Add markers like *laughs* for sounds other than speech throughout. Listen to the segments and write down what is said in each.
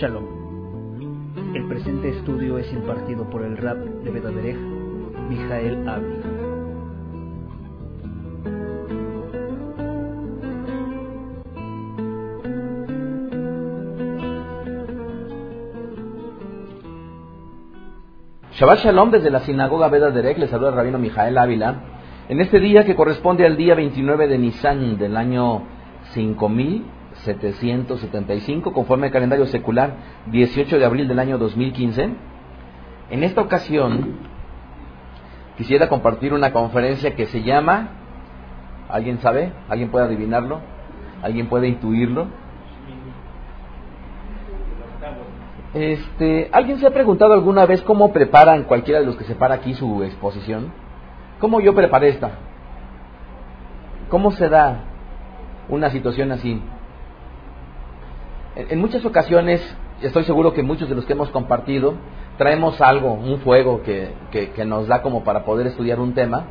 Shalom. El presente estudio es impartido por el rap de Bedaderech, Mijael Avi. Shabbat Shalom desde la sinagoga Veda Derek, le saluda el rabino Mijael Ávila. En este día que corresponde al día 29 de Nisan del año 5775, conforme al calendario secular, 18 de abril del año 2015. En esta ocasión quisiera compartir una conferencia que se llama, ¿alguien sabe? ¿Alguien puede adivinarlo? ¿Alguien puede intuirlo? Este, ¿Alguien se ha preguntado alguna vez cómo preparan cualquiera de los que se para aquí su exposición? ¿Cómo yo preparé esta? ¿Cómo se da una situación así? En, muchas ocasiones, estoy seguro que muchos de los que hemos compartido, traemos algo, un fuego que, que, nos da como para poder estudiar un tema.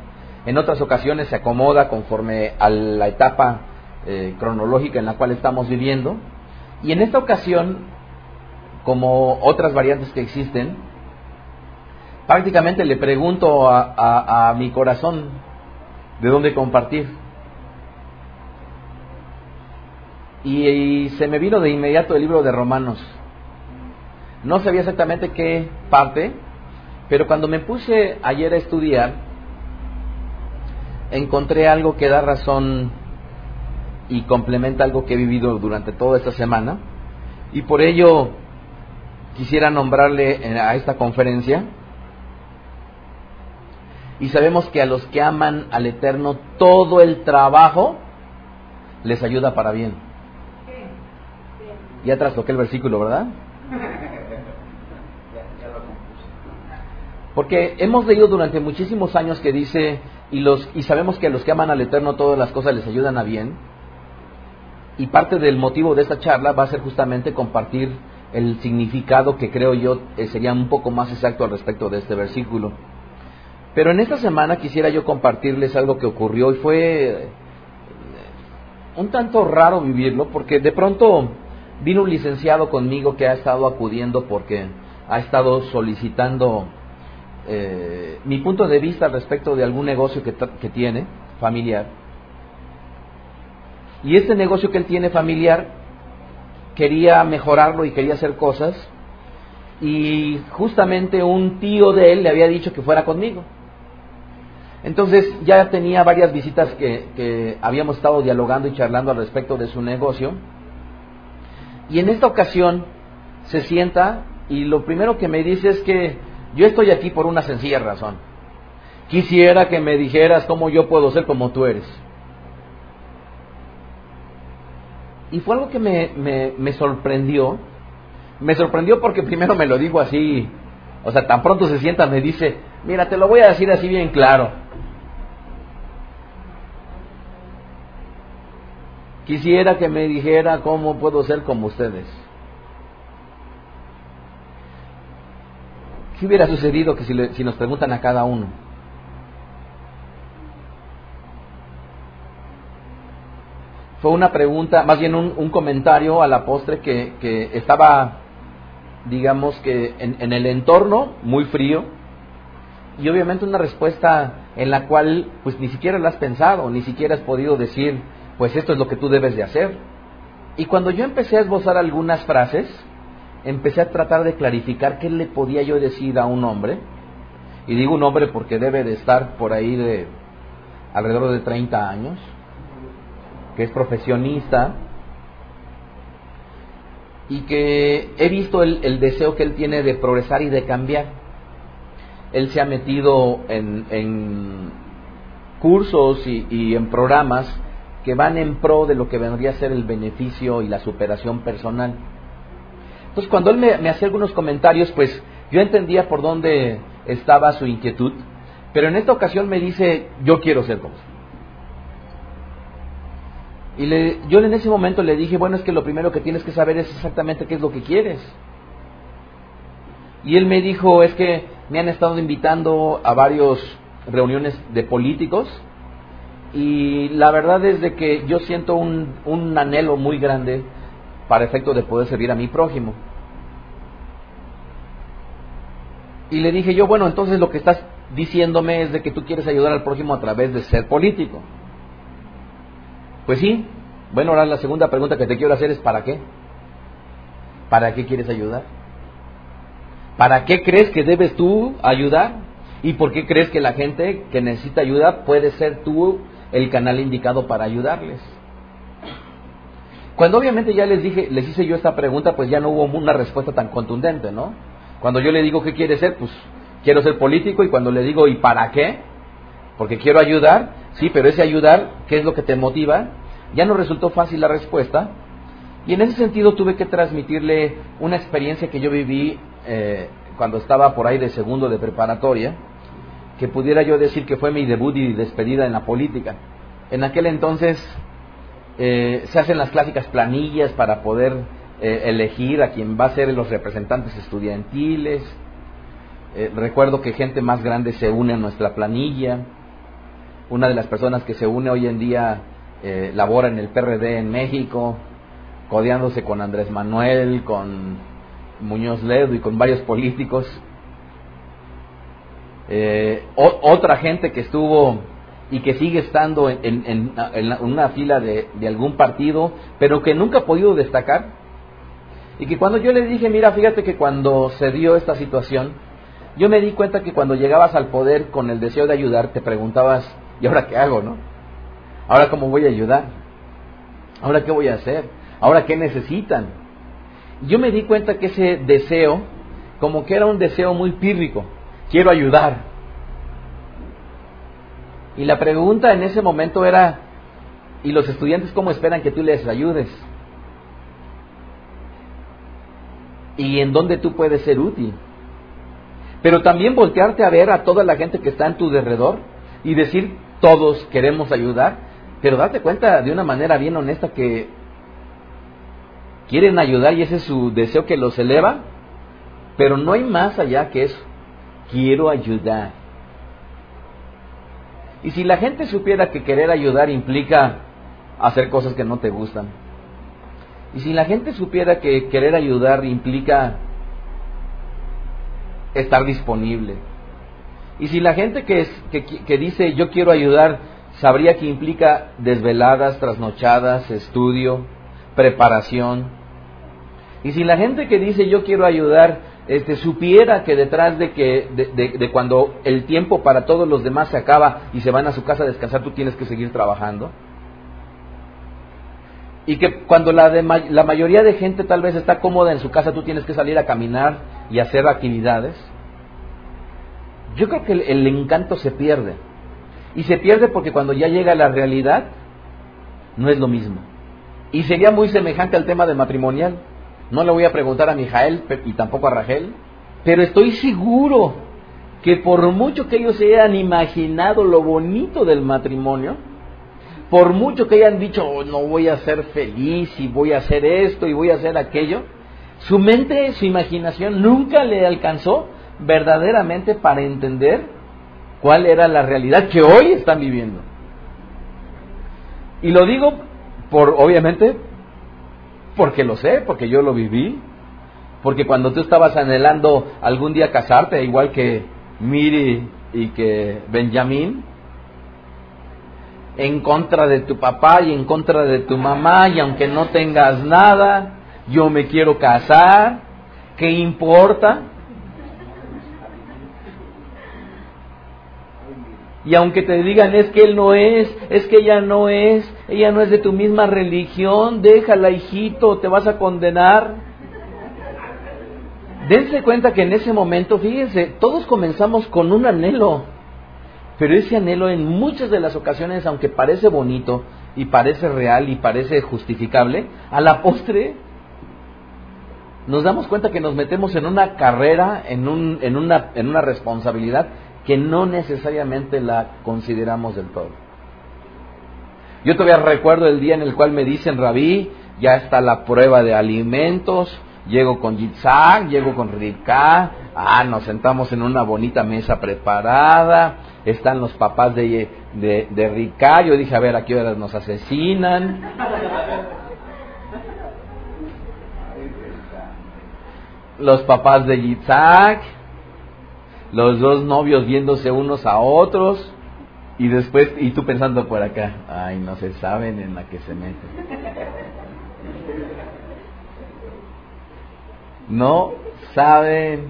En otras ocasiones se acomoda conforme a la etapa eh, cronológica en la cual estamos viviendo. Y en esta ocasión como otras variantes que existen, prácticamente le pregunto a, a mi corazón de dónde compartir. Y, se me vino de inmediato el libro de Romanos. No sabía exactamente qué parte, pero cuando me puse ayer a estudiar, encontré algo que da razón y complementa algo que he vivido durante toda esta semana. Y por ello quisiera nombrarle a esta conferencia. Y sabemos que a los que aman al Eterno todo el trabajo les ayuda para bien. Ya trastoqué el versículo, ¿verdad? *laughs* Porque hemos leído durante muchísimos años que dice, y, los, y sabemos que a los que aman al Eterno todas las cosas les ayudan a bien. Y parte del motivo de esta charla va a ser justamente compartir el significado que creo yo sería un poco más exacto al respecto de este versículo. Pero en esta semana quisiera yo compartirles algo que ocurrió y fue un tanto raro vivirlo porque de pronto vino un licenciado conmigo que ha estado acudiendo porque ha estado solicitando eh, mi punto de vista respecto de algún negocio que, que tiene familiar. Y este negocio que él tiene familiar quería mejorarlo y quería hacer cosas. Y justamente un tío de él le había dicho que fuera conmigo. Entonces ya tenía varias visitas que, habíamos estado dialogando y charlando al respecto de su negocio. Y en esta ocasión se sienta y lo primero que me dice es que yo estoy aquí por una sencilla razón. Quisiera que me dijeras cómo yo puedo ser como tú eres. Y fue algo que me, me, me, sorprendió. Me sorprendió porque primero me lo digo así, o sea, tan pronto se sienta me dice, mira, te lo voy a decir así bien claro. Quisiera que me dijera cómo puedo ser como ustedes. ¿Qué hubiera sucedido que si, le, si nos preguntan a cada uno? fue una pregunta, más bien un, comentario a la postre que, que estaba, digamos que en, en, el entorno muy frío y obviamente una respuesta en la cual pues ni siquiera la has pensado, ni siquiera has podido decir pues esto es lo que tú debes de hacer. Y cuando yo empecé a esbozar algunas frases, empecé a tratar de clarificar qué le podía yo decir a un hombre, y digo un hombre porque debe de estar por ahí de alrededor de 30 años, que es profesionista y que he visto el, deseo que él tiene de progresar y de cambiar. Él se ha metido en, en cursos y, en programas que van en pro de lo que vendría a ser el beneficio y la superación personal. Entonces cuando él me, me hacía algunos comentarios, pues yo entendía por dónde estaba su inquietud, pero en esta ocasión me dice, yo quiero ser como. Y le, yo en ese momento le dije, bueno, es que lo primero que tienes que saber es exactamente qué es lo que quieres. Y él me dijo, es que me han estado invitando a varias reuniones de políticos y la verdad es de que yo siento un, un anhelo muy grande para efecto de poder servir a mi prójimo. Y le dije yo, bueno, entonces lo que estás diciéndome es de que tú quieres ayudar al prójimo a través de ser político. Pues sí. Bueno, ahora la segunda pregunta que te quiero hacer es ¿para qué? ¿Para qué quieres ayudar? ¿Para qué crees que debes tú ayudar? ¿Y por qué crees que la gente que necesita ayuda puede ser tú el canal indicado para ayudarles? Cuando obviamente ya les dije, les hice yo esta pregunta, pues ya no hubo una respuesta tan contundente, ¿no? Cuando yo le digo qué quiere ser, pues quiero ser político y cuando le digo ¿y para qué? Porque quiero ayudar, sí, pero ese ayudar, ¿qué es lo que te motiva? Ya no resultó fácil la respuesta y en ese sentido tuve que transmitirle una experiencia que yo viví eh, cuando estaba por ahí de segundo de preparatoria, que pudiera yo decir que fue mi debut y despedida en la política. En aquel entonces eh, se hacen las clásicas planillas para poder eh, elegir a quien va a ser los representantes estudiantiles. Eh, recuerdo que gente más grande se une a nuestra planilla. Una de las personas que se une hoy en día labora en el PRD en México, codeándose con Andrés Manuel, con Muñoz Ledo y con varios políticos. Otra gente que estuvo y que sigue estando en, una fila de, algún partido, pero que nunca ha podido destacar. Y que cuando yo le dije, mira, fíjate que cuando se dio esta situación, yo me di cuenta que cuando llegabas al poder con el deseo de ayudar, te preguntabas, ¿y ahora qué hago, no? ¿Ahora cómo voy a ayudar? ¿Ahora qué voy a hacer? ¿Ahora qué necesitan? Yo me di cuenta que ese deseo, como que era un deseo muy pírrico, quiero ayudar, y la pregunta en ese momento era, ¿y los estudiantes cómo esperan que tú les ayudes? ¿Y en dónde tú puedes ser útil? Pero también voltearte a ver a toda la gente que está en tu derredor y decir, todos queremos ayudar, pero date cuenta de una manera bien honesta que quieren ayudar y ese es su deseo que los eleva, pero no hay más allá que eso. Quiero ayudar. Y si la gente supiera que querer ayudar implica hacer cosas que no te gustan, y si la gente supiera que querer ayudar implica estar disponible, y si la gente que, que, dice yo quiero ayudar sabría que implica desveladas, trasnochadas, estudio, preparación, y si la gente que dice yo quiero ayudar este, supiera que detrás de que de, cuando el tiempo para todos los demás se acaba y se van a su casa a descansar, tú tienes que seguir trabajando. Y que cuando la, la mayoría de gente tal vez está cómoda en su casa, tú tienes que salir a caminar y hacer actividades. Yo creo que el, el encanto se pierde. Y se pierde porque cuando ya llega la realidad, no es lo mismo. Y sería muy semejante al tema de matrimonial. No le voy a preguntar a Mijael y tampoco a Rachel, pero estoy seguro que por mucho que ellos se hayan imaginado lo bonito del matrimonio, por mucho que hayan dicho, oh, no voy a ser feliz y voy a hacer esto y voy a hacer aquello, su mente, su imaginación nunca le alcanzó verdaderamente para entender cuál era la realidad que hoy están viviendo. Y lo digo por, obviamente, porque lo sé, porque yo lo viví. Porque cuando tú estabas anhelando algún día casarte, igual que Miri y que Benjamín, en contra de tu papá y en contra de tu mamá, y aunque no tengas nada, yo me quiero casar, ¿qué importa? Y aunque te digan es que él no es, es que ella no es, ella no es de tu misma religión, déjala hijito, te vas a condenar. Dense cuenta que en ese momento, fíjense, todos comenzamos con un anhelo, pero ese anhelo en muchas de las ocasiones, aunque parece bonito y parece real y parece justificable, a la postre nos damos cuenta que nos metemos en una carrera, en, un, en, una, en una responsabilidad que no necesariamente la consideramos del todo. Yo todavía recuerdo el día en el cual me dicen, Rabí, ya está la prueba de alimentos, llego con Yitzhak, llego con Rika, ah, nos sentamos en una bonita mesa preparada, están los papás de, de, de yo dije, a ver, ¿a qué horas nos asesinan? Los papás de Yitzhak, los dos novios viéndose unos a otros y después, y tú pensando por acá, ay, no se saben en la que se meten. No saben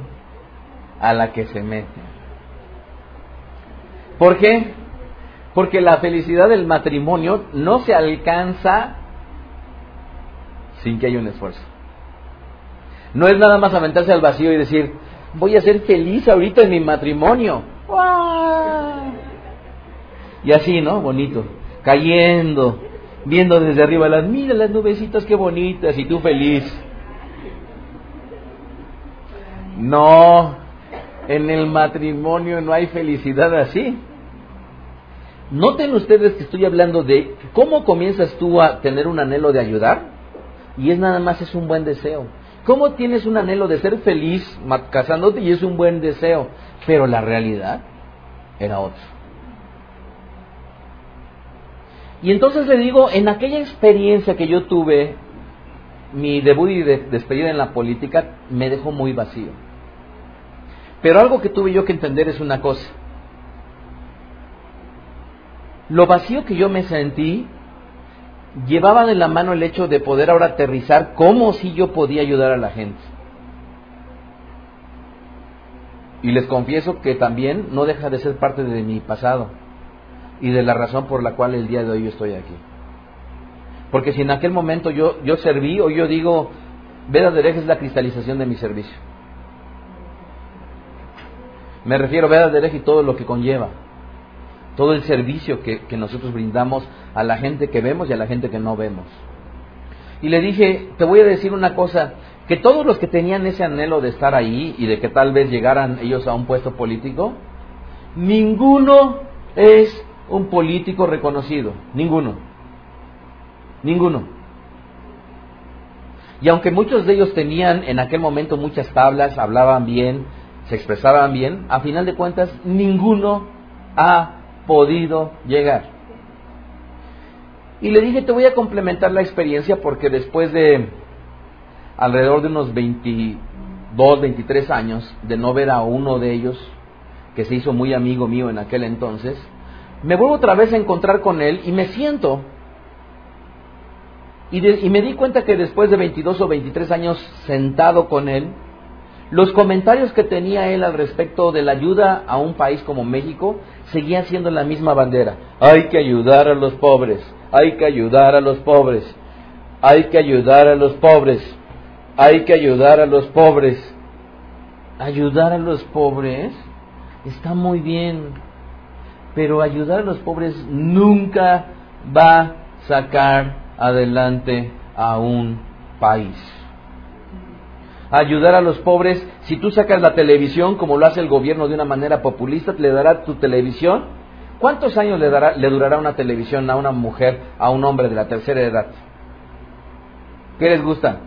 a la que se meten. ¿Por qué? Porque la felicidad del matrimonio no se alcanza sin que haya un esfuerzo. No es nada más aventarse al vacío y decir, voy a ser feliz ahorita en mi matrimonio. Y así, ¿no? Bonito. Cayendo, viendo desde arriba las, mira las nubecitas, qué bonitas, y tú feliz. No, en el matrimonio no hay felicidad así. Noten ustedes que estoy hablando de cómo comienzas tú a tener un anhelo de ayudar y es nada más es un buen deseo. ¿Cómo tienes un anhelo de ser feliz casándote y es un buen deseo? Pero la realidad era otra. Y entonces le digo, en aquella experiencia que yo tuve, mi debut y despedida en la política me dejó muy vacío. Pero algo que tuve yo que entender es una cosa. Lo vacío que yo me sentí llevaba de la mano el hecho de poder ahora aterrizar cómo si yo podía ayudar a la gente. Y les confieso que también no deja de ser parte de mi pasado y de la razón por la cual el día de hoy yo estoy aquí. Porque si en aquel momento yo, yo serví o yo digo, Veda de es la cristalización de mi servicio. Me refiero a Veda de y todo lo que conlleva todo el servicio que, nosotros brindamos a la gente que vemos y a la gente que no vemos. Y le dije, te voy a decir una cosa, que todos los que tenían ese anhelo de estar ahí y de que tal vez llegaran ellos a un puesto político, ninguno es un político reconocido, ninguno, ninguno. Y aunque muchos de ellos tenían en aquel momento muchas tablas, hablaban bien, se expresaban bien, a final de cuentas ninguno ha podido llegar. Y le dije, te voy a complementar la experiencia porque después de alrededor de unos 22, 23 años de no ver a uno de ellos, que se hizo muy amigo mío en aquel entonces, me vuelvo otra vez a encontrar con él y me siento. Y, y me di cuenta que después de 22 o 23 años sentado con él, los comentarios que tenía él al respecto de la ayuda a un país como México seguían siendo la misma bandera. Hay que ayudar a los pobres, hay que ayudar a los pobres, hay que ayudar a los pobres, hay que ayudar a los pobres. Ayudar a los pobres está muy bien, pero ayudar a los pobres nunca va a sacar adelante a un país ayudar a los pobres. Si tú sacas la televisión, como lo hace el gobierno de una manera populista, le dará tu televisión. ¿Cuántos años le, dará, le durará una televisión a una mujer, a un hombre de la tercera edad? ¿Qué les gusta?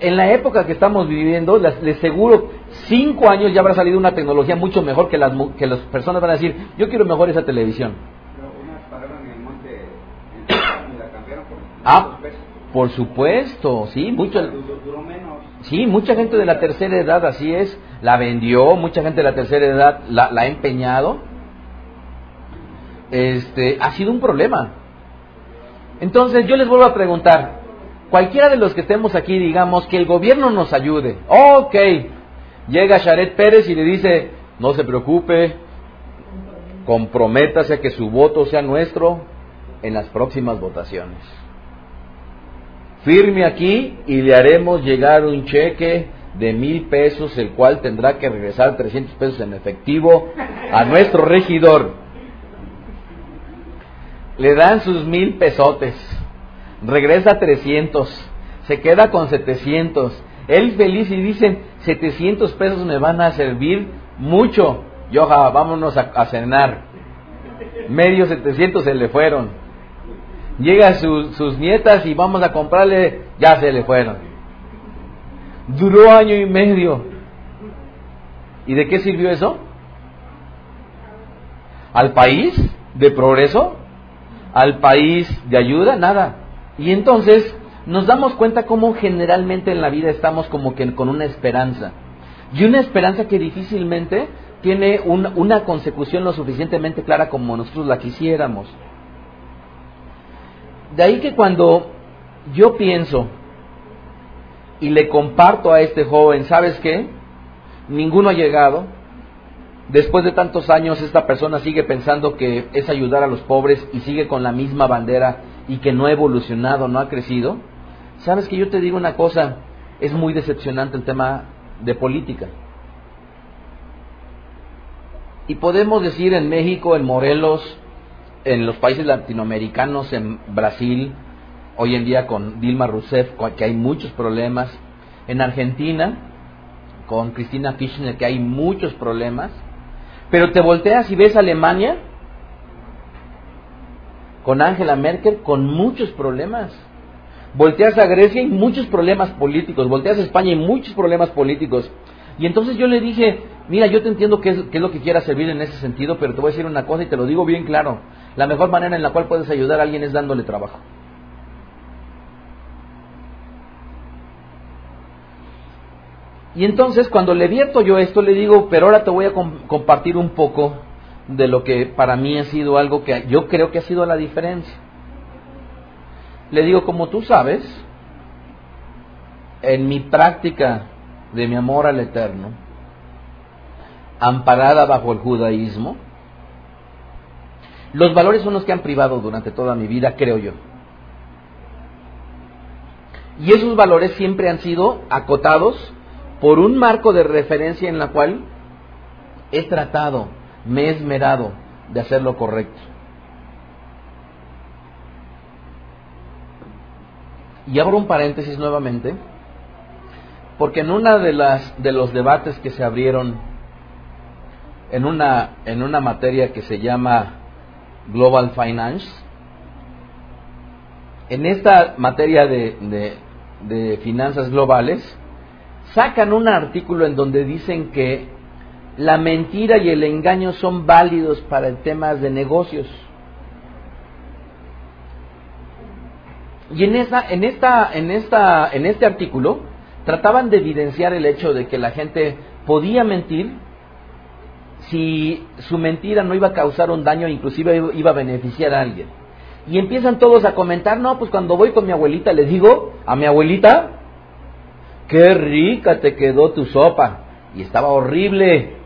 En la época que estamos viviendo, les seguro, cinco años ya habrá salido una tecnología mucho mejor que las, que las personas van a decir, yo quiero mejor esa televisión. ah, por supuesto, sí, sí, mucha gente de la tercera edad así es, la vendió, mucha gente de la tercera edad la, ha empeñado. Este, ha sido un problema. Entonces yo les vuelvo a preguntar, cualquiera de los que estemos aquí, digamos, que el gobierno nos ayude. Ok, llega Sharet Pérez y le dice, no se preocupe, comprométase a que su voto sea nuestro en las próximas votaciones firme aquí y le haremos llegar un cheque de mil pesos, el cual tendrá que regresar 300 pesos en efectivo a nuestro regidor. Le dan sus mil pesotes, regresa 300, se queda con 700. Él feliz y dicen, 700 pesos me van a servir mucho. Yoja, vámonos a, a cenar. Medio 700 se le fueron. Llega sus nietas y vamos a comprarle, ya se le fueron. Duró año y medio. ¿Y de qué sirvió eso? ¿Al país de progreso? ¿Al país de ayuda? Nada. Y entonces nos damos cuenta cómo generalmente en la vida estamos como que con una esperanza. y una esperanza que difícilmente tiene una consecución lo suficientemente clara como nosotros la quisiéramos. De ahí que cuando yo pienso y le comparto a este joven, ¿sabes qué? Ninguno ha llegado. Después de tantos años esta persona sigue pensando que es ayudar a los pobres y sigue con la misma bandera y que no ha evolucionado, no ha crecido. ¿Sabes que yo te digo una cosa? Es muy decepcionante el tema de política. Y podemos decir en México, en Morelos, en los países latinoamericanos, en Brasil, hoy en día con Dilma Rousseff, que hay muchos problemas, en Argentina, con Cristina Kirchner, que hay muchos problemas, pero te volteas y ves Alemania, con Angela Merkel, con muchos problemas. Volteas a Grecia y muchos problemas políticos, volteas a España y muchos problemas políticos. Y entonces yo le dije, mira, yo te entiendo qué es lo que quieras servir en ese sentido, pero te voy a decir una cosa y te lo digo bien claro. La mejor manera en la cual puedes ayudar a alguien es dándole trabajo. Y entonces cuando le vierto yo esto, le digo, pero ahora te voy a compartir un poco de lo que para mí ha sido algo que yo creo que ha sido la diferencia. Le digo, como tú sabes, en mi práctica de mi amor al Eterno, amparada bajo el judaísmo, los valores son los que han privado durante toda mi vida, creo yo. Y esos valores siempre han sido acotados por un marco de referencia en la cual he tratado, me he esmerado de hacer lo correcto. Y abro un paréntesis nuevamente, porque en una de las de los debates que se abrieron en una en una materia que se llama Global Finance, en esta materia de, de, finanzas globales, sacan un artículo en donde dicen que la mentira y el engaño son válidos para el tema de negocios. Y en esa, en esta, en esta, en este artículo trataban de evidenciar el hecho de que la gente podía mentir si su mentira no iba a causar un daño, inclusive iba a beneficiar a alguien. Y empiezan todos a comentar, no, pues cuando voy con mi abuelita le digo a mi abuelita, qué rica te quedó tu sopa. Y estaba horrible.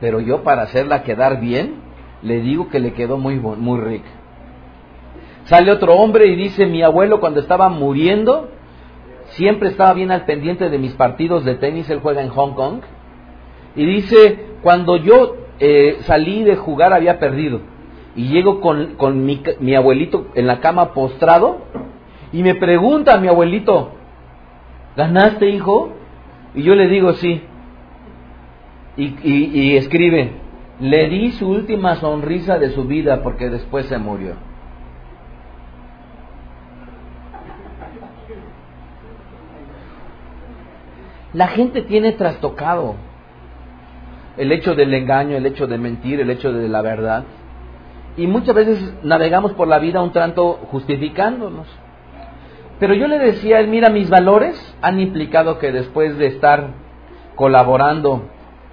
Pero yo para hacerla quedar bien, le digo que le quedó muy, muy rica. Sale otro hombre y dice, mi abuelo cuando estaba muriendo, siempre estaba bien al pendiente de mis partidos de tenis, él juega en Hong Kong. Y dice, cuando yo eh, salí de jugar había perdido. Y llego con, con mi, abuelito en la cama postrado y me pregunta mi abuelito, ¿Ganaste, hijo? Y yo le digo, sí. Y, y, escribe, le di su última sonrisa de su vida porque después se murió. La gente tiene trastocado el hecho del engaño, el hecho de mentir, el hecho de la verdad. Y muchas veces navegamos por la vida un tanto justificándonos. Pero yo le decía a él, mira, mis valores han implicado que después de estar colaborando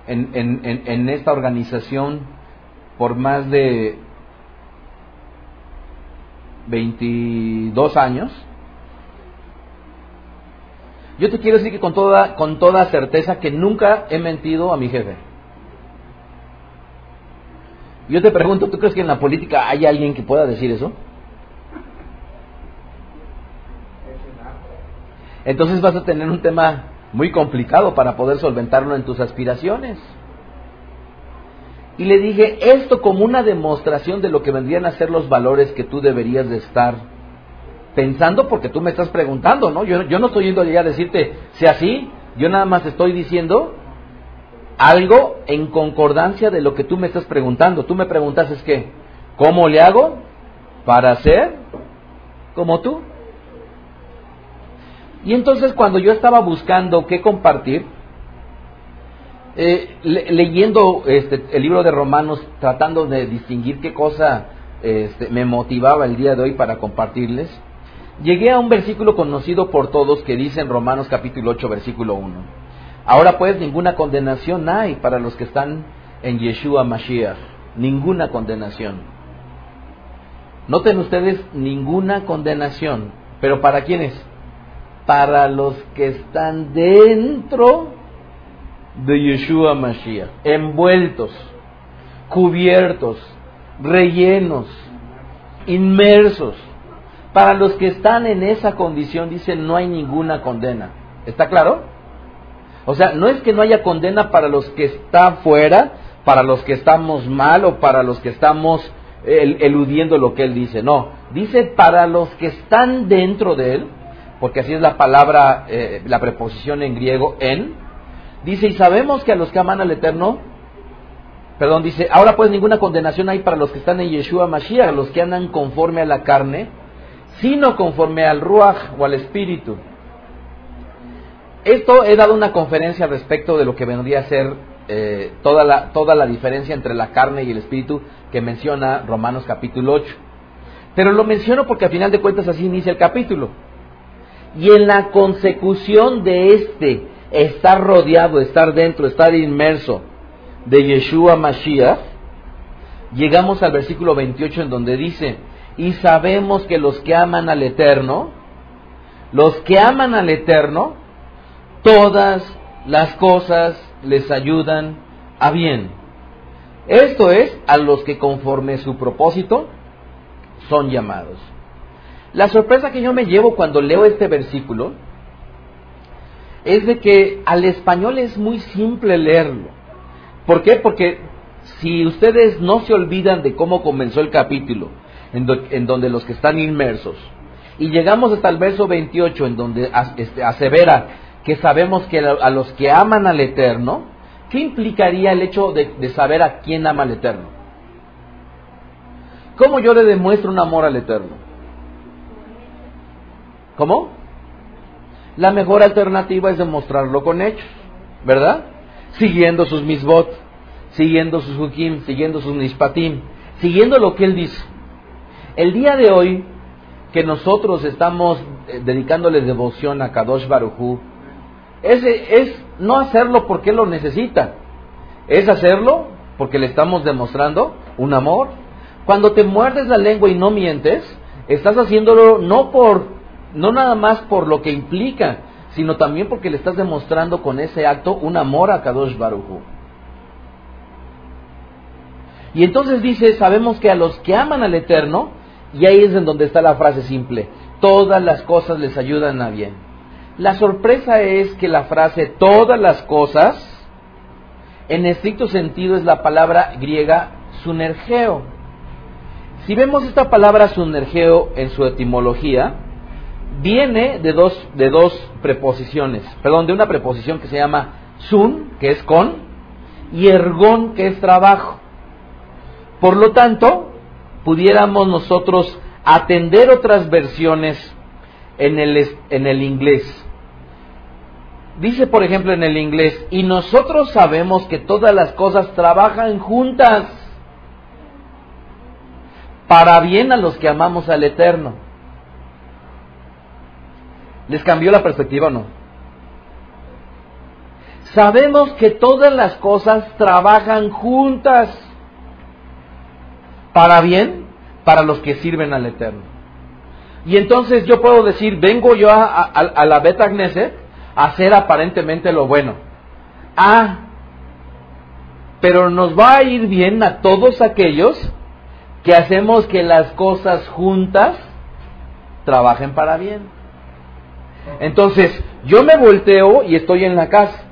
en, en, esta organización por más de 22 años, yo te quiero decir que con toda, con toda certeza que nunca he mentido a mi jefe. Yo te pregunto, ¿tú crees que en la política hay alguien que pueda decir eso? entonces vas a tener un tema muy complicado para poder solventarlo en tus aspiraciones. Y le dije esto como una demostración de lo que vendrían a ser los valores que tú deberías de estar pensando porque tú me estás preguntando, ¿no? Yo, no estoy yendo allá a decirte, sea así, yo nada más estoy diciendo algo en concordancia de lo que tú me estás preguntando. Tú me preguntas es que, ¿cómo le hago para ser como tú? Y entonces cuando yo estaba buscando qué compartir, eh, leyendo este, el libro de Romanos, tratando de distinguir qué cosa este, me motivaba el día de hoy para compartirles, llegué a un versículo conocido por todos que dice en Romanos capítulo 8, versículo 1. Ahora pues ninguna condenación hay para los que están en Yeshua Mashiach. Ninguna condenación. Noten ustedes ninguna condenación. ¿Pero para quiénes? Para los que están dentro de Yeshua Mashiach. Envueltos, cubiertos, rellenos, inmersos. Para los que están en esa condición, dicen, no hay ninguna condena. ¿Está claro? O sea, no es que no haya condena para los que están fuera, para los que estamos mal o para los que estamos eludiendo lo que él dice. No, dice para los que están dentro de él, porque así es la palabra, eh, la preposición en griego en. Dice, y sabemos que a los que aman al Eterno, perdón, dice, ahora pues ninguna condenación hay para los que están en Yeshua Mashiach, los que andan conforme a la carne, sino conforme al Ruach o al Espíritu. Esto he dado una conferencia respecto de lo que vendría a ser eh, toda, la, toda la diferencia entre la carne y el espíritu que menciona Romanos capítulo 8. Pero lo menciono porque al final de cuentas así inicia el capítulo. Y en la consecución de este, estar rodeado, estar dentro, estar inmerso de Yeshua Mashiach, llegamos al versículo 28 en donde dice, y sabemos que los que aman al Eterno, los que aman al Eterno, todas las cosas les ayudan a bien. Esto es a los que conforme su propósito son llamados. La sorpresa que yo me llevo cuando leo este versículo es de que al español es muy simple leerlo. ¿Por qué? Porque si ustedes no se olvidan de cómo comenzó el capítulo, en, donde los que están inmersos, y llegamos hasta el verso 28, en donde este, asevera que sabemos que a los que aman al Eterno, ¿qué implicaría el hecho de, saber a quién ama al Eterno? ¿Cómo yo le demuestro un amor al Eterno? ¿Cómo? La mejor alternativa es demostrarlo con hechos, ¿verdad? Siguiendo sus misbot, siguiendo sus hukim, siguiendo sus nispatim, siguiendo lo que él dice. El día de hoy, que nosotros estamos eh, dedicándole devoción a Kadosh Baruchu, es, es no hacerlo porque lo necesita, es hacerlo porque le estamos demostrando un amor. Cuando te muerdes la lengua y no mientes, estás haciéndolo no por, no nada más por lo que implica, sino también porque le estás demostrando con ese acto un amor a Kadosh Baruchu. Y entonces dice, sabemos que a los que aman al Eterno, y ahí es en donde está la frase simple, todas las cosas les ayudan a bien. La sorpresa es que la frase todas las cosas, en estricto sentido, es la palabra griega sunergeo. Si vemos esta palabra sunergeo en su etimología, viene de dos, de dos preposiciones, perdón, de una preposición que se llama sun, que es con, y ergón, que es trabajo. Por lo tanto, pudiéramos nosotros atender otras versiones en el, en el inglés. Dice, por ejemplo, en el inglés, y nosotros sabemos que todas las cosas trabajan juntas para bien a los que amamos al Eterno. ¿Les cambió la perspectiva o no? Sabemos que todas las cosas trabajan juntas para bien para los que sirven al Eterno. Y entonces yo puedo decir, vengo yo a, la Beta Gneset hacer aparentemente lo bueno. Ah, pero nos va a ir bien a todos aquellos que hacemos que las cosas juntas trabajen para bien. Entonces, yo me volteo y estoy en la casa.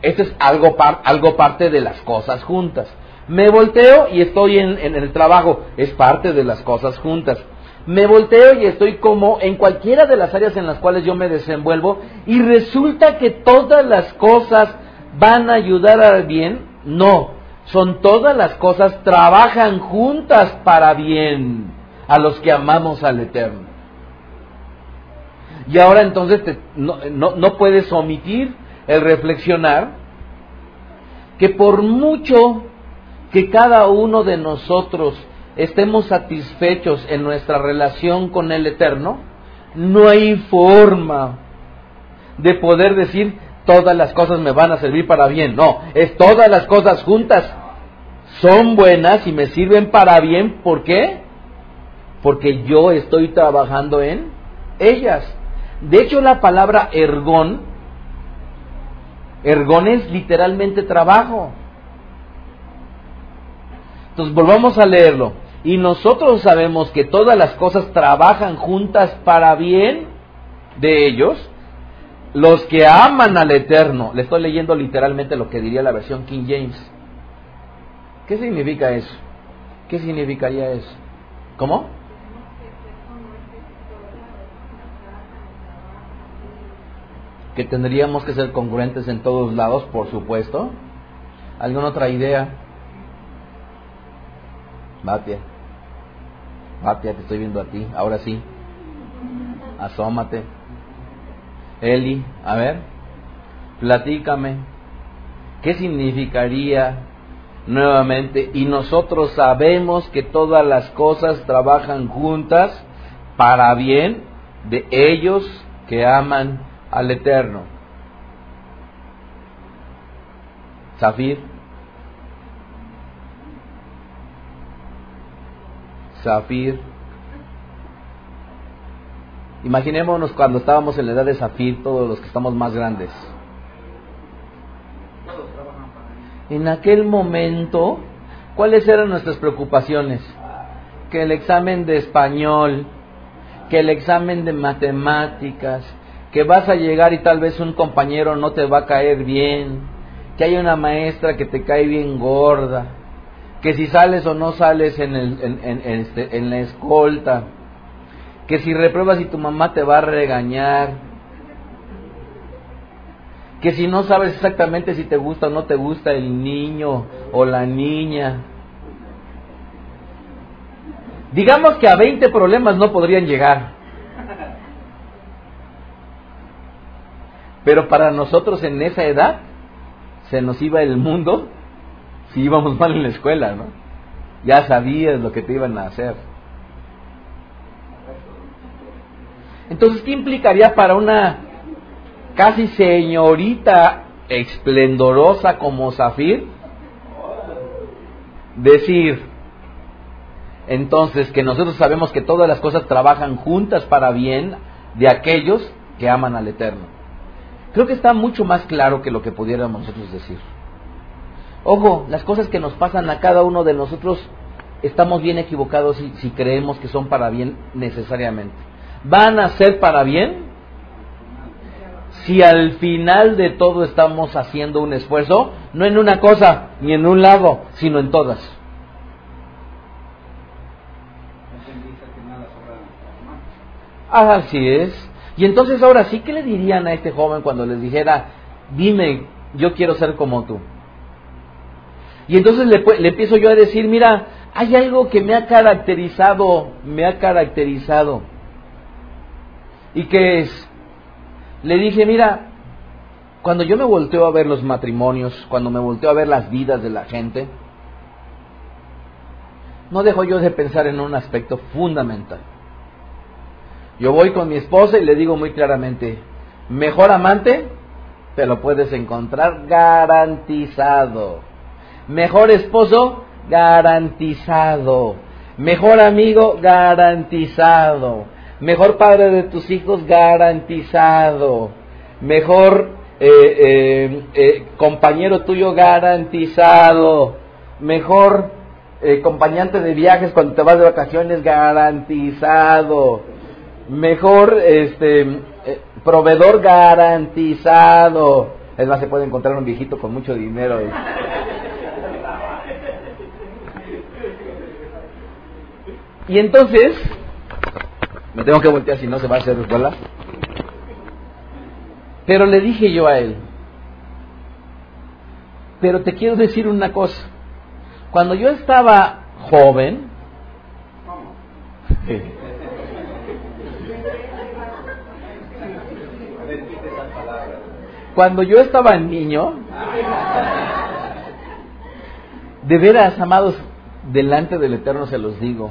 Esto es algo, algo parte de las cosas juntas. Me volteo y estoy en el trabajo. Es parte de las cosas juntas me volteo y estoy como en cualquiera de las áreas en las cuales yo me desenvuelvo y resulta que todas las cosas van a ayudar al bien. No, son todas las cosas trabajan juntas para bien a los que amamos al Eterno. Y ahora entonces no, no puedes omitir el reflexionar que por mucho que cada uno de nosotros estemos satisfechos en nuestra relación con el Eterno, no hay forma de poder decir todas las cosas me van a servir para bien. No, es todas las cosas juntas son buenas y me sirven para bien. ¿Por qué? Porque yo estoy trabajando en ellas. De hecho, la palabra ergón, ergón es literalmente trabajo. Entonces, volvamos a leerlo. Y nosotros sabemos que todas las cosas trabajan juntas para bien de ellos, los que aman al Eterno. Le estoy leyendo literalmente lo que diría la versión King James. ¿Qué significa eso? ¿Qué significaría eso? ¿Cómo? Que tendríamos que ser congruentes en todos lados, por supuesto. ¿Alguna otra idea? Batia, te estoy viendo a ti. Ahora sí. Asómate. Eli, a ver. Platícame. ¿Qué significaría nuevamente, y nosotros sabemos que todas las cosas trabajan juntas para bien de ellos que aman al Eterno. Zafir. Zafir. Imaginémonos cuando estábamos en la edad de Zafir, todos los que estamos más grandes. en aquel momento, ¿cuáles eran nuestras preocupaciones? Que el examen de español, que el examen de matemáticas, que vas a llegar y tal vez un compañero no te va a caer bien, que hay una maestra que te cae bien gorda, que si sales o no sales en, el, en, este, en la escolta, que si repruebas y tu mamá te va a regañar, que si no sabes exactamente si te gusta o no te gusta el niño o la niña. Digamos que a 20 problemas no podrían llegar. Pero para nosotros en esa edad se nos iba el mundo si íbamos *laughs* mal en la escuela, ¿no? Ya sabías lo que te iban a hacer. Entonces, ¿qué implicaría para una casi señorita esplendorosa como Zafir, decir entonces que nosotros sabemos que todas las cosas trabajan juntas para bien de aquellos que aman al Eterno. Creo que está mucho más claro que lo que pudiéramos nosotros decir. Ojo, las cosas que nos pasan a cada uno de nosotros estamos bien equivocados si, creemos que son para bien necesariamente. ¿Van a ser para bien? si al final de todo estamos haciendo un esfuerzo, no en una cosa ni en un lado, sino en todas. Así es. Y entonces ahora sí, ¿qué le dirían a este joven cuando les dijera, dime, yo quiero ser como tú? Y entonces le, empiezo yo a decir, mira, hay algo que me ha caracterizado, me ha caracterizado. ¿Y qué es? Le dije, mira, cuando yo me volteo a ver los matrimonios, cuando me volteo a ver las vidas de la gente, no dejo yo de pensar en un aspecto fundamental. Yo voy con mi esposa y le digo muy claramente, mejor amante, te lo puedes encontrar garantizado. Mejor esposo, garantizado. Mejor amigo, garantizado mejor padre de tus hijos garantizado, mejor eh, eh, eh, compañero tuyo garantizado, mejor acompañante de viajes cuando te vas de vacaciones garantizado, mejor este proveedor garantizado. Es más, se puede encontrar un viejito con mucho dinero. Y entonces, me tengo que voltear si no se va a hacer bola. Pero le dije yo a él, pero te quiero decir una cosa. Cuando yo estaba joven, *laughs* cuando yo estaba niño, de veras, amados, delante del Eterno se los digo,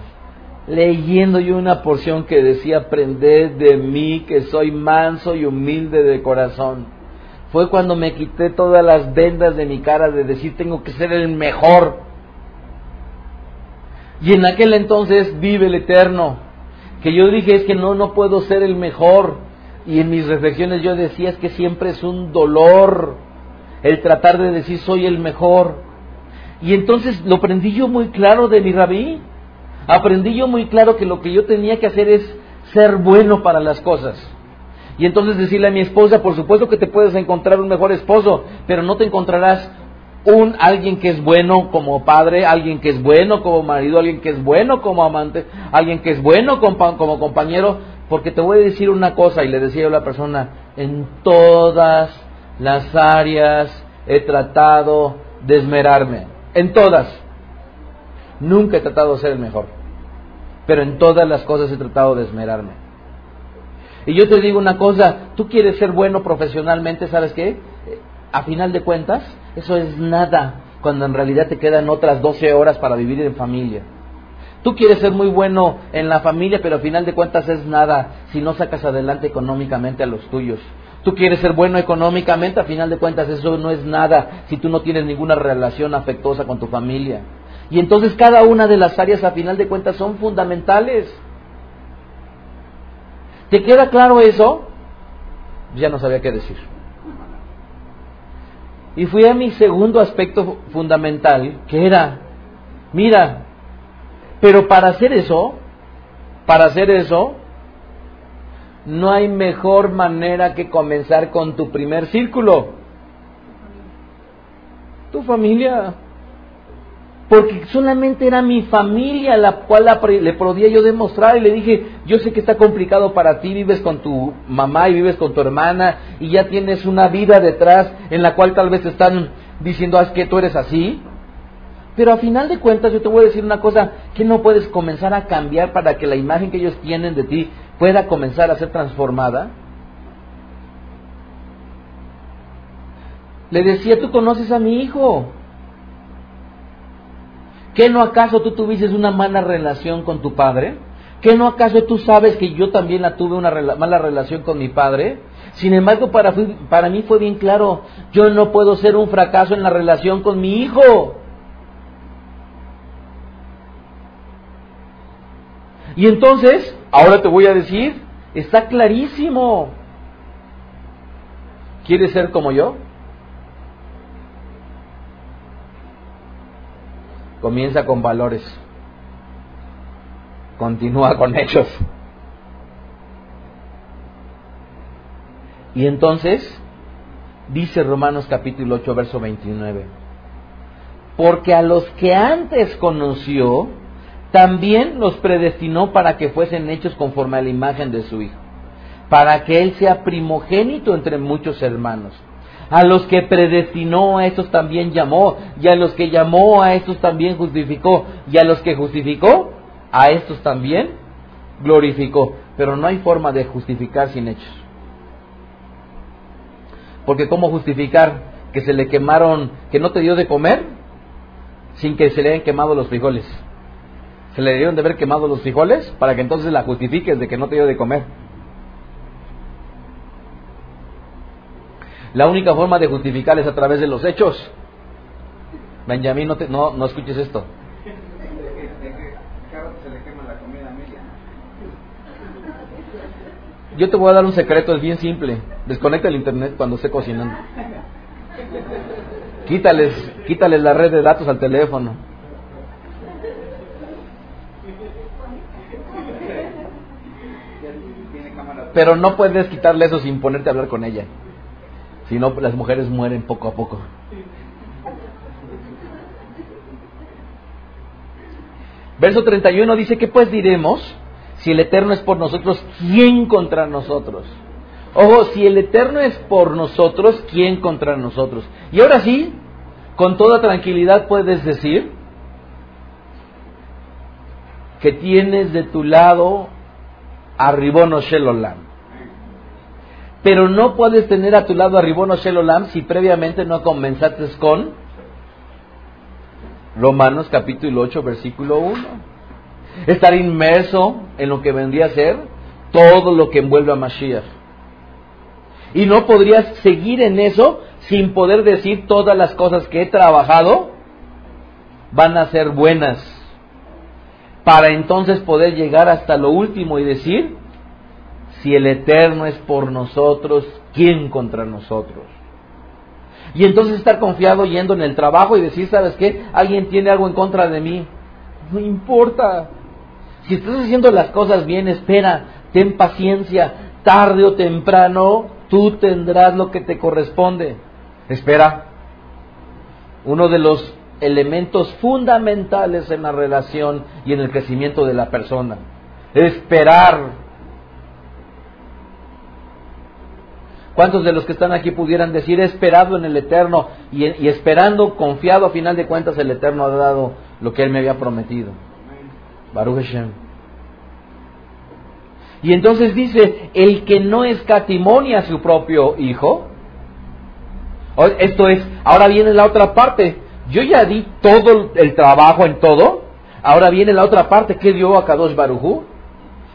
leyendo yo una porción que decía, aprended de mí que soy manso y humilde de corazón. fue cuando me quité todas las vendas de mi cara de decir tengo que ser el mejor. Y en aquel entonces vive el eterno, que yo dije es que no, no puedo ser el mejor. Y en mis reflexiones yo decía es que siempre es un dolor el tratar de decir soy el mejor. Y entonces lo aprendí yo muy claro de mi rabí. Aprendí yo muy claro que lo que yo tenía que hacer es ser bueno para las cosas. Y entonces decirle a mi esposa, por supuesto que te puedes encontrar un mejor esposo, pero no te encontrarás un alguien que es bueno como padre, alguien que es bueno como marido, alguien que es bueno como amante, alguien que es bueno como compañero, porque te voy a decir una cosa y le decía yo a la persona, en todas las áreas he tratado de esmerarme, en todas. Nunca he tratado de ser el mejor, pero en todas las cosas he tratado de esmerarme. Y yo te digo una cosa, tú quieres ser bueno profesionalmente, ¿sabes qué? A final de cuentas, eso es nada, cuando en realidad te quedan otras 12 horas para vivir en familia. Tú quieres ser muy bueno en la familia, pero a final de cuentas es nada si no sacas adelante económicamente a los tuyos. Tú quieres ser bueno económicamente, a final de cuentas eso no es nada si tú no tienes ninguna relación afectuosa con tu familia. Y entonces cada una de las áreas a final de cuentas son fundamentales. ¿Te queda claro eso? Ya no sabía qué decir. Y fui a mi segundo aspecto fundamental, que era, mira, pero para hacer eso, para hacer eso, no hay mejor manera que comenzar con tu primer círculo. Tu familia porque solamente era mi familia la cual le podía yo demostrar y le dije, yo sé que está complicado para ti, vives con tu mamá y vives con tu hermana y ya tienes una vida detrás en la cual tal vez te están diciendo, ah, es que tú eres así. Pero a final de cuentas yo te voy a decir una cosa, que no puedes comenzar a cambiar para que la imagen que ellos tienen de ti pueda comenzar a ser transformada. Le decía, tú conoces a mi hijo, ¿Qué no acaso tú tuviste una mala relación con tu padre? ¿Qué no acaso tú sabes que yo también la tuve una mala relación con mi padre? Sin embargo, para, para mí fue bien claro, yo no puedo ser un fracaso en la relación con mi hijo. Y entonces, ahora te voy a decir, está clarísimo. ¿Quieres ser como yo? Comienza con valores. Continúa con hechos. Y entonces, dice Romanos capítulo 8, verso 29, porque a los que antes conoció, también los predestinó para que fuesen hechos conforme a la imagen de su Hijo, para que Él sea primogénito entre muchos hermanos. A los que predestinó a estos también llamó, y a los que llamó a estos también justificó, y a los que justificó, a estos también glorificó. Pero no hay forma de justificar sin hechos. Porque ¿cómo justificar que se le quemaron, que no te dio de comer, sin que se le hayan quemado los frijoles? Se le dieron de haber quemado los frijoles para que entonces la justifiques de que no te dio de comer. La única forma de justificar es a través de los hechos. Benjamín, no, no, no escuches esto. Yo te voy a dar un secreto, es bien simple. Desconecta el internet cuando esté cocinando. Quítales, quítales la red de datos al teléfono. Pero no puedes quitarle eso sin ponerte a hablar con ella. Si no, las mujeres mueren poco a poco. Verso 31 dice, ¿qué pues diremos? Si el Eterno es por nosotros, ¿quién contra nosotros? Ojo, si el Eterno es por nosotros, ¿quién contra nosotros? Y ahora sí, con toda tranquilidad puedes decir que tienes de tu lado a Ribono Shelolam. Pero no puedes tener a tu lado a Ribono Shelolam si previamente no comenzaste con Romanos capítulo 8, versículo 1. Estar inmerso en lo que vendría a ser todo lo que envuelve a Mashiach. Y no podrías seguir en eso sin poder decir todas las cosas que he trabajado van a ser buenas. Para entonces poder llegar hasta lo último y decir, si el Eterno es por nosotros, ¿quién contra nosotros? Y entonces estar confiado yendo en el trabajo y decir, ¿sabes qué? Alguien tiene algo en contra de mí. No importa. Si estás haciendo las cosas bien, espera, ten paciencia. Tarde o temprano, tú tendrás lo que te corresponde. Espera. Uno de los elementos fundamentales en la relación y en el crecimiento de la persona. Esperar ¿Cuántos de los que están aquí pudieran decir, he esperado en el Eterno y, esperando, confiado, a final de cuentas el Eterno ha dado lo que Él me había prometido? Baruch Hashem. Y entonces dice, el que no escatimonia a su propio hijo, esto es, ahora viene la otra parte, yo ya di todo el trabajo en todo, ahora viene la otra parte, ¿qué dio a Kadosh Barujú?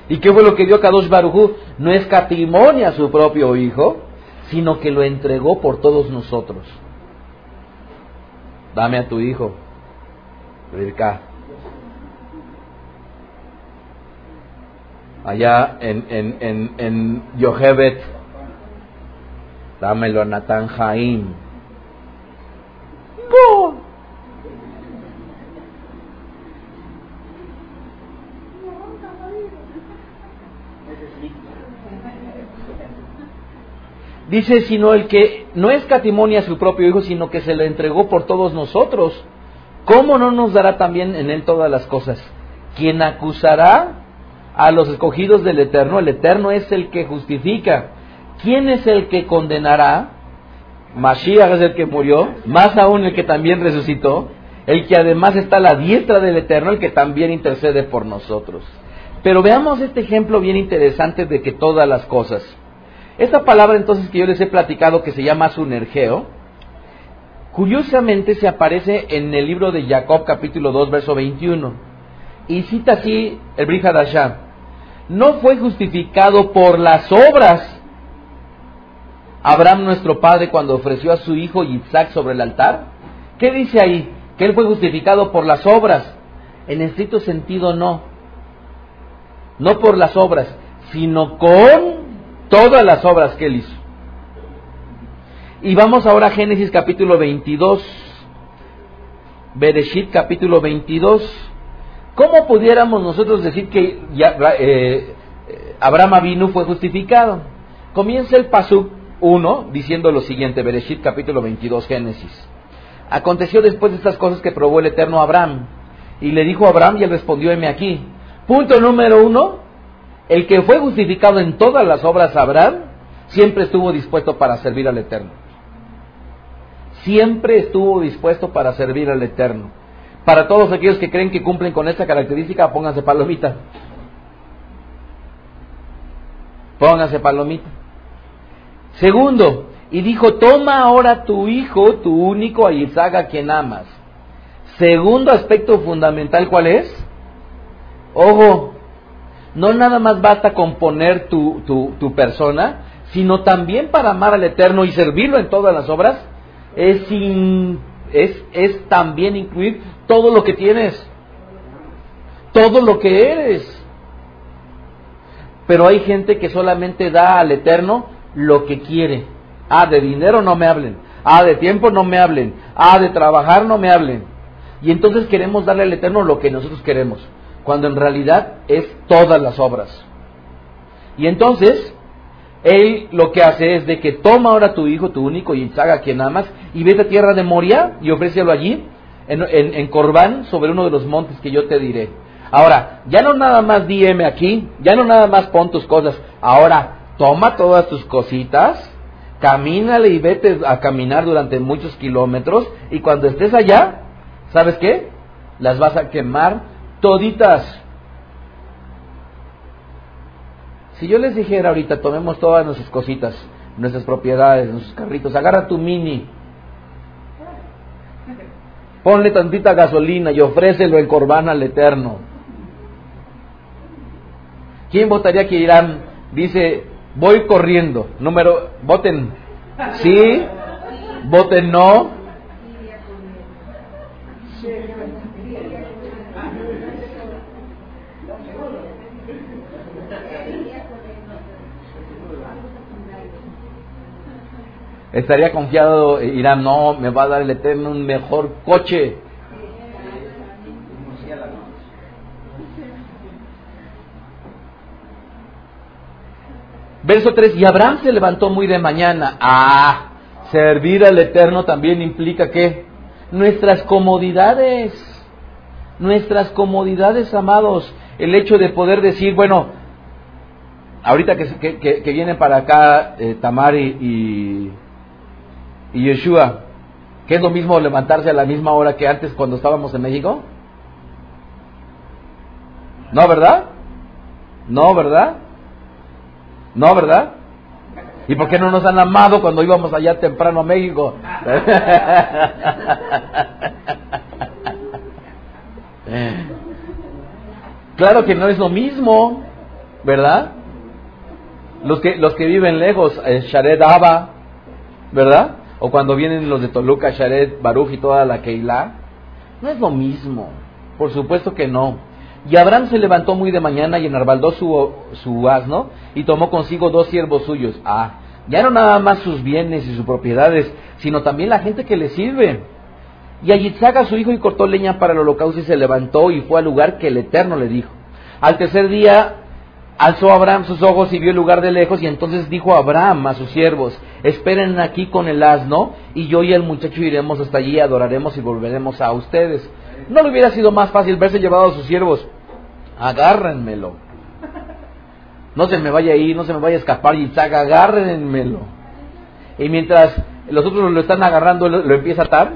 ¿Y qué fue lo que dio Kadosh Barujú? No escatimonia a su propio hijo, sino que lo entregó por todos nosotros. Dame a tu hijo, Rirka. Allá en, en, en, en Yohebet, dámelo a Natán Jaim. Dice, sino el que no es catimonia a su propio Hijo, sino que se lo entregó por todos nosotros. ¿Cómo no nos dará también en él todas las cosas? Quien acusará a los escogidos del Eterno, el Eterno es el que justifica. ¿Quién es el que condenará? Mashiach es el que murió, más aún el que también resucitó, el que además está a la diestra del Eterno, el que también intercede por nosotros. Pero veamos este ejemplo bien interesante de que todas las cosas. Esta palabra entonces que yo les he platicado que se llama sunergeo, curiosamente se aparece en el libro de Jacob capítulo 2 verso 21 y cita así el Brihadashah. No fue justificado por las obras Abraham nuestro padre cuando ofreció a su hijo Isaac sobre el altar. ¿Qué dice ahí? Que él fue justificado por las obras. En estricto sentido no. No por las obras, sino con todas las obras que él hizo. Y vamos ahora a Génesis capítulo 22, Bereshit capítulo 22. ¿Cómo pudiéramos nosotros decir que ya, eh, Abraham Avinu fue justificado? Comienza el Pasuk 1 diciendo lo siguiente, Bereshit capítulo 22, Génesis. Aconteció después de estas cosas que probó el Eterno Abraham. Y le dijo a Abraham y él respondió, heme aquí. Punto número uno, el que fue justificado en todas las obras Abraham, siempre estuvo dispuesto para servir al Eterno. Siempre estuvo dispuesto para servir al Eterno. Para todos aquellos que creen que cumplen con esta característica, pónganse palomita. Pónganse palomita. Segundo, y dijo, toma ahora tu hijo, tu único, a Isaac quien amas. Segundo aspecto fundamental, ¿cuál es? Ojo, no nada más basta con poner tu, tu, persona, sino también para amar al Eterno y servirlo en todas las obras, es, es, es también incluir todo lo que tienes, todo lo que eres. Pero hay gente que solamente da al Eterno lo que quiere. Ah, de dinero no me hablen. Ah, de tiempo no me hablen. Ah, de trabajar no me hablen. Y entonces queremos darle al Eterno lo que nosotros queremos cuando en realidad es todas las obras. Y entonces, él lo que hace es de que toma ahora tu hijo, tu único, y a quien amas, y vete a tierra de Moria y ofrécelo allí, en, en, sobre uno de los montes que yo te diré. Ahora, ya no nada más dime aquí, ya no nada más pon tus cosas, ahora toma todas tus cositas, camínale y vete a caminar durante muchos kilómetros, y cuando estés allá, ¿sabes qué? Las vas a quemar toditas. Si yo les dijera ahorita, tomemos todas nuestras cositas, nuestras propiedades, nuestros carritos, agarra tu mini, ponle tantita gasolina y ofrécelo el corbán al Eterno. ¿Quién votaría que Irán dice, Voy corriendo. Número, voten sí, voten no. Estaría confiado Irán, no, me va a dar el Eterno un mejor coche. Verso 3, y Abraham se levantó muy de mañana. Ah, servir al Eterno también implica que nuestras comodidades, nuestras comodidades, amados, el hecho de poder decir, bueno, ahorita que, que, vienen para acá eh, Tamar y Yeshua, ¿qué es lo mismo levantarse a la misma hora que antes cuando estábamos en México? ¿No, verdad? ¿No, verdad? No, ¿verdad? ¿Y por qué no nos han amado cuando íbamos allá temprano a México? *laughs* claro que no es lo mismo, ¿verdad? Los que, los que viven lejos, eh, Shared Abba, ¿verdad? O cuando vienen los de Toluca, Shared Baruch y toda la Keilah, no es lo mismo, por supuesto que no. Y Abraham se levantó muy de mañana y enarbaldó su, su asno y tomó consigo dos siervos suyos. Ah, ya no nada más sus bienes y sus propiedades, sino también la gente que le sirve. Y a su hijo y cortó leña para el holocausto y se levantó y fue al lugar que el Eterno le dijo. Al tercer día alzó Abraham sus ojos y vio el lugar de lejos y entonces dijo Abraham a sus siervos, esperen aquí con el asno y yo y el muchacho iremos hasta allí, adoraremos y volveremos a ustedes. ¿No le hubiera sido más fácil verse llevado a sus siervos agárrenmelo. No se me vaya a ir, no se me vaya a escapar, Yitzhak, agárrenmelo. Y mientras los otros lo están agarrando, lo, empieza a atar.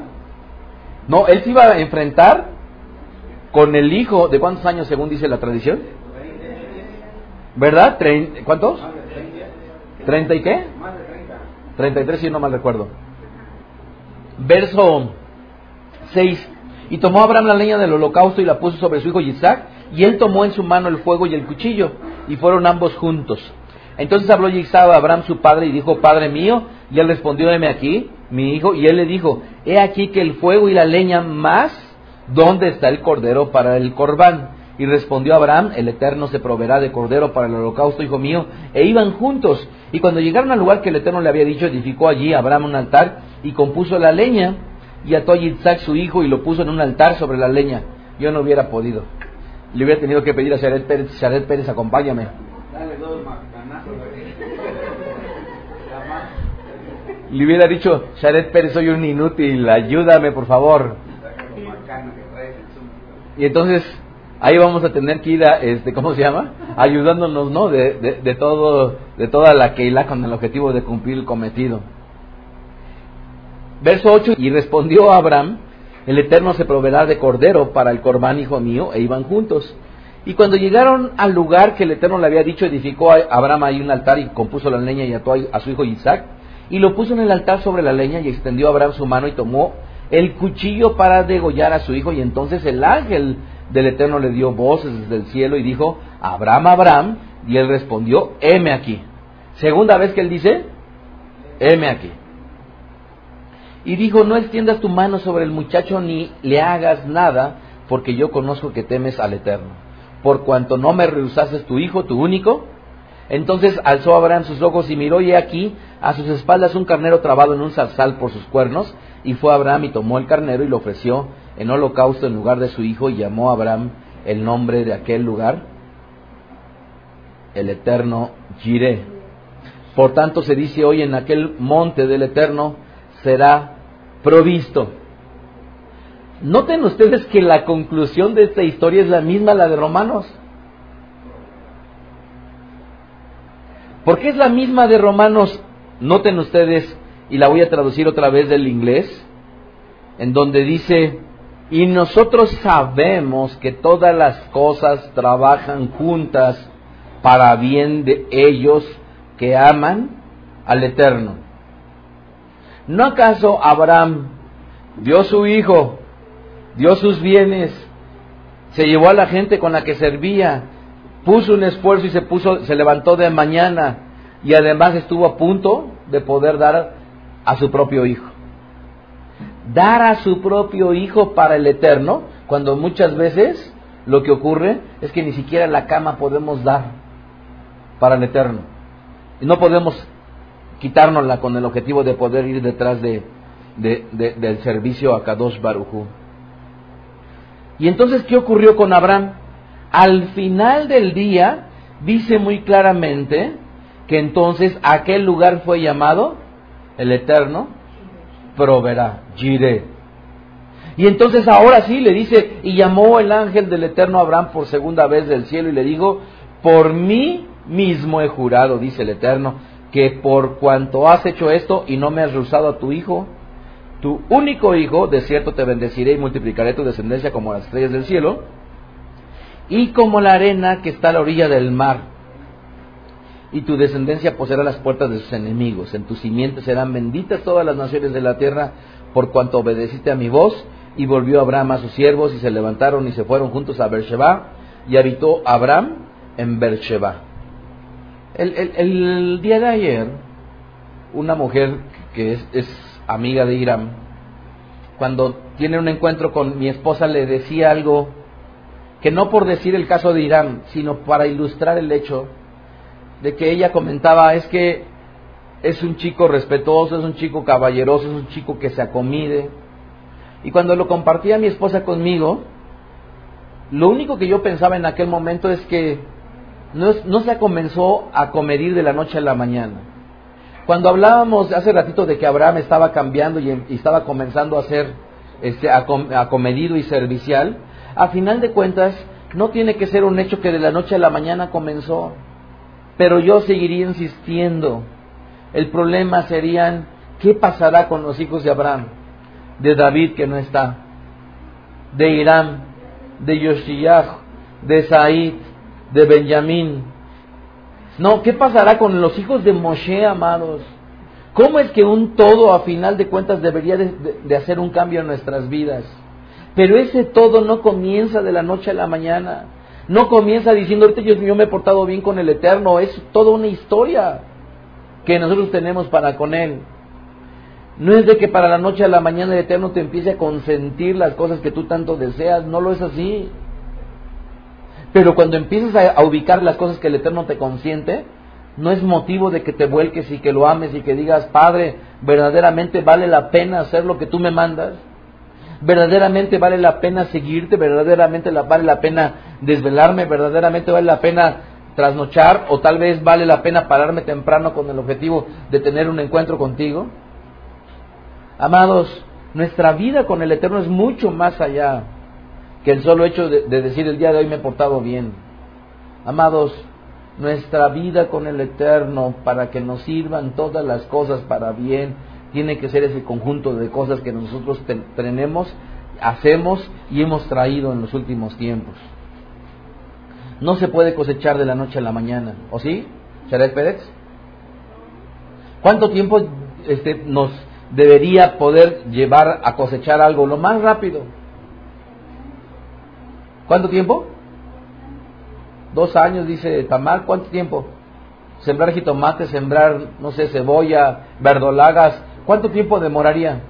No, él se iba a enfrentar con el hijo, ¿de cuántos años según dice la tradición? ¿Verdad? ¿Cuántos? ¿Treinta y qué? Treinta y tres, si no mal recuerdo. Verso 6. Y tomó Abraham la leña del holocausto y la puso sobre su hijo Isaac y él tomó en su mano el fuego y el cuchillo, y fueron ambos juntos. Entonces habló Isaac a Abraham su padre y dijo, Padre mío, y él respondió, heme aquí, mi hijo, y él le dijo, he aquí que el fuego y la leña más, ¿dónde está el cordero para el corbán? Y respondió Abraham, el Eterno se proveerá de cordero para el holocausto, hijo mío, e iban juntos. Y cuando llegaron al lugar que el Eterno le había dicho, edificó allí Abraham un altar y compuso la leña, y ató a Isaac su hijo y lo puso en un altar sobre la leña. Yo no hubiera podido le hubiera tenido que pedir a Sharet Pérez, Sharet Pérez, acompáñame. Le hubiera dicho, Sharet Pérez, soy un inútil, ayúdame por favor. Y entonces ahí vamos a tener que ir a, este, ¿cómo se llama? Ayudándonos, ¿no? De, todo, de toda la Keilah con el objetivo de cumplir el cometido. Verso 8, y respondió Abraham, el Eterno se proveerá de cordero para el corbán, hijo mío, e iban juntos. Y cuando llegaron al lugar que el Eterno le había dicho, edificó Abraham ahí un altar y compuso la leña y ató a su hijo Isaac. Y lo puso en el altar sobre la leña y extendió a Abraham su mano y tomó el cuchillo para degollar a su hijo. Y entonces el ángel del Eterno le dio voces desde el cielo y dijo, Abraham, Abraham. Y él respondió, heme aquí. Segunda vez que él dice, heme aquí. Y dijo, no extiendas tu mano sobre el muchacho ni le hagas nada, porque yo conozco que temes al Eterno. Por cuanto no me rehusases tu hijo, tu único. Entonces alzó Abraham sus ojos y miró, y aquí a sus espaldas un carnero trabado en un zarzal por sus cuernos. Y fue Abraham y tomó el carnero y lo ofreció en holocausto en lugar de su hijo, y llamó a Abraham el nombre de aquel lugar, el Eterno Jireh. Por tanto se dice hoy en aquel monte del Eterno, será provisto. Noten ustedes que la conclusión de esta historia es la misma la de Romanos. ¿Por qué es la misma de Romanos? Noten ustedes, y la voy a traducir otra vez del inglés, en donde dice, y nosotros sabemos que todas las cosas trabajan juntas para bien de ellos que aman al Eterno ¿No acaso Abraham dio su hijo, dio sus bienes, se llevó a la gente con la que servía, puso un esfuerzo y se puso, se levantó de mañana, y además estuvo a punto de poder dar a su propio hijo. Dar a su propio hijo para el eterno, cuando muchas veces lo que ocurre es que ni siquiera la cama podemos dar para el eterno. Y no podemos quitárnosla con el objetivo de poder ir detrás de, del servicio a Kadosh Baruchu. Y entonces, ¿qué ocurrió con Abraham? Al final del día, dice muy claramente que entonces aquel lugar fue llamado el Eterno proveerá, Jireh. Y entonces ahora sí le dice, y llamó el ángel del Eterno Abraham por segunda vez del cielo y le dijo, por mí mismo he jurado, dice el Eterno, que por cuanto has hecho esto y no me has rehusado a tu hijo, tu único hijo, de cierto te bendeciré y multiplicaré tu descendencia como las estrellas del cielo y como la arena que está a la orilla del mar. Y tu descendencia poseerá las puertas de sus enemigos. En tu simiente serán benditas todas las naciones de la tierra por cuanto obedeciste a mi voz. Y volvió Abraham a sus siervos y se levantaron y se fueron juntos a Beersheba. Y habitó Abraham en Beersheba. El, día de ayer, una mujer que es, amiga de Irán, cuando tiene un encuentro con mi esposa, le decía algo que no por decir el caso de Irán, sino para ilustrar el hecho de que ella comentaba es que es un chico respetuoso, es un chico caballeroso, es un chico que se acomide. Y cuando lo compartía mi esposa conmigo, lo único que yo pensaba en aquel momento es que no, no se comenzó a comedir de la noche a la mañana. Cuando hablábamos hace ratito de que Abraham estaba cambiando y, estaba comenzando a ser este, acomedido y servicial, a final de cuentas no tiene que ser un hecho que de la noche a la mañana comenzó. Pero yo seguiría insistiendo. El problema serían, ¿qué pasará con los hijos de Abraham? De David que no está, de Irán, de Yoshiyah, de Said, de Benjamín. No, ¿qué pasará con los hijos de Moshe, amados? ¿Cómo es que un todo, a final de cuentas, debería de, hacer un cambio en nuestras vidas? Pero ese todo no comienza de la noche a la mañana. No comienza diciendo, ahorita yo, me he portado bien con el Eterno. Es toda una historia que nosotros tenemos para con Él. No es de que para la noche a la mañana el Eterno te empiece a consentir las cosas que tú tanto deseas. No lo es así. Pero cuando empiezas a, ubicar las cosas que el Eterno te consiente, no es motivo de que te vuelques y que lo ames y que digas, Padre, verdaderamente vale la pena hacer lo que tú me mandas verdaderamente vale la pena seguirte, verdaderamente vale la pena desvelarme, verdaderamente vale la pena trasnochar o tal vez vale la pena pararme temprano con el objetivo de tener un encuentro contigo. Amados, nuestra vida con el Eterno es mucho más allá que el solo hecho de, de decir el día de hoy me he portado bien. Amados, nuestra vida con el Eterno para que nos sirvan todas las cosas para bien tiene que ser ese conjunto de cosas que nosotros tenemos, hacemos y hemos traído en los últimos tiempos. No se puede cosechar de la noche a la mañana, ¿o sí? Sharet Pérez. ¿Cuánto tiempo este, nos debería poder llevar a cosechar algo lo más rápido? ¿Cuánto tiempo? Dos años, dice Tamar. ¿Cuánto tiempo? Sembrar jitomate, sembrar, no sé, cebolla, verdolagas, ¿Cuánto tiempo demoraría?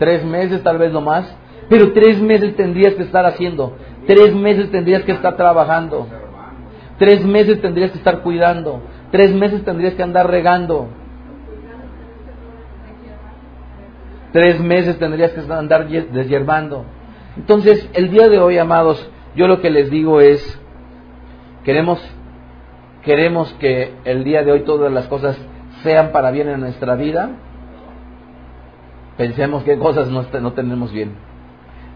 Tres meses, tal vez no más. Pero tres meses tendrías que estar haciendo. Tres meses tendrías que estar trabajando. Tres meses tendrías que estar cuidando. Tres meses tendrías que andar regando. Tres meses tendrías que andar deshiervando. Entonces, el día de hoy, amados, yo lo que les digo es, queremos, queremos que el día de hoy todas las cosas sean para bien en nuestra vida pensemos qué cosas no, no tenemos bien.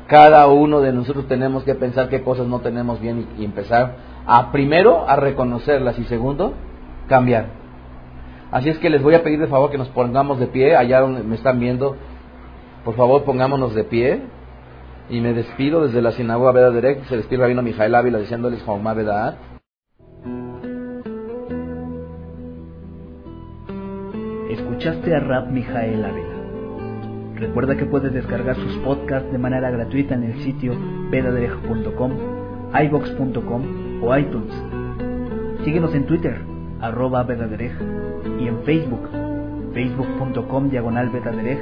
Cada uno de nosotros tenemos que pensar qué cosas no tenemos bien y, empezar a primero a reconocerlas y segundo cambiar. Así es que les voy a pedir de favor que nos pongamos de pie, allá donde me están viendo, por favor pongámonos de pie y me despido desde la sinagoga Veda Derek, se despido Rabino Mijael Ávila diciéndoles Jomá Vedad. Escuchaste a Rab Mijael Ávila. Recuerda que puedes descargar sus podcasts de manera gratuita en el sitio vedaderejo.com, ibox.com o iTunes. Síguenos en Twitter, arroba Betadereg y en Facebook, facebook.com diagonal Betadereg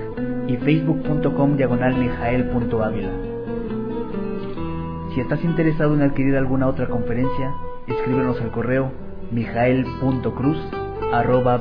y facebook.com diagonal. Si estás interesado en adquirir alguna otra conferencia, escríbenos al correo mijael.cruz arroba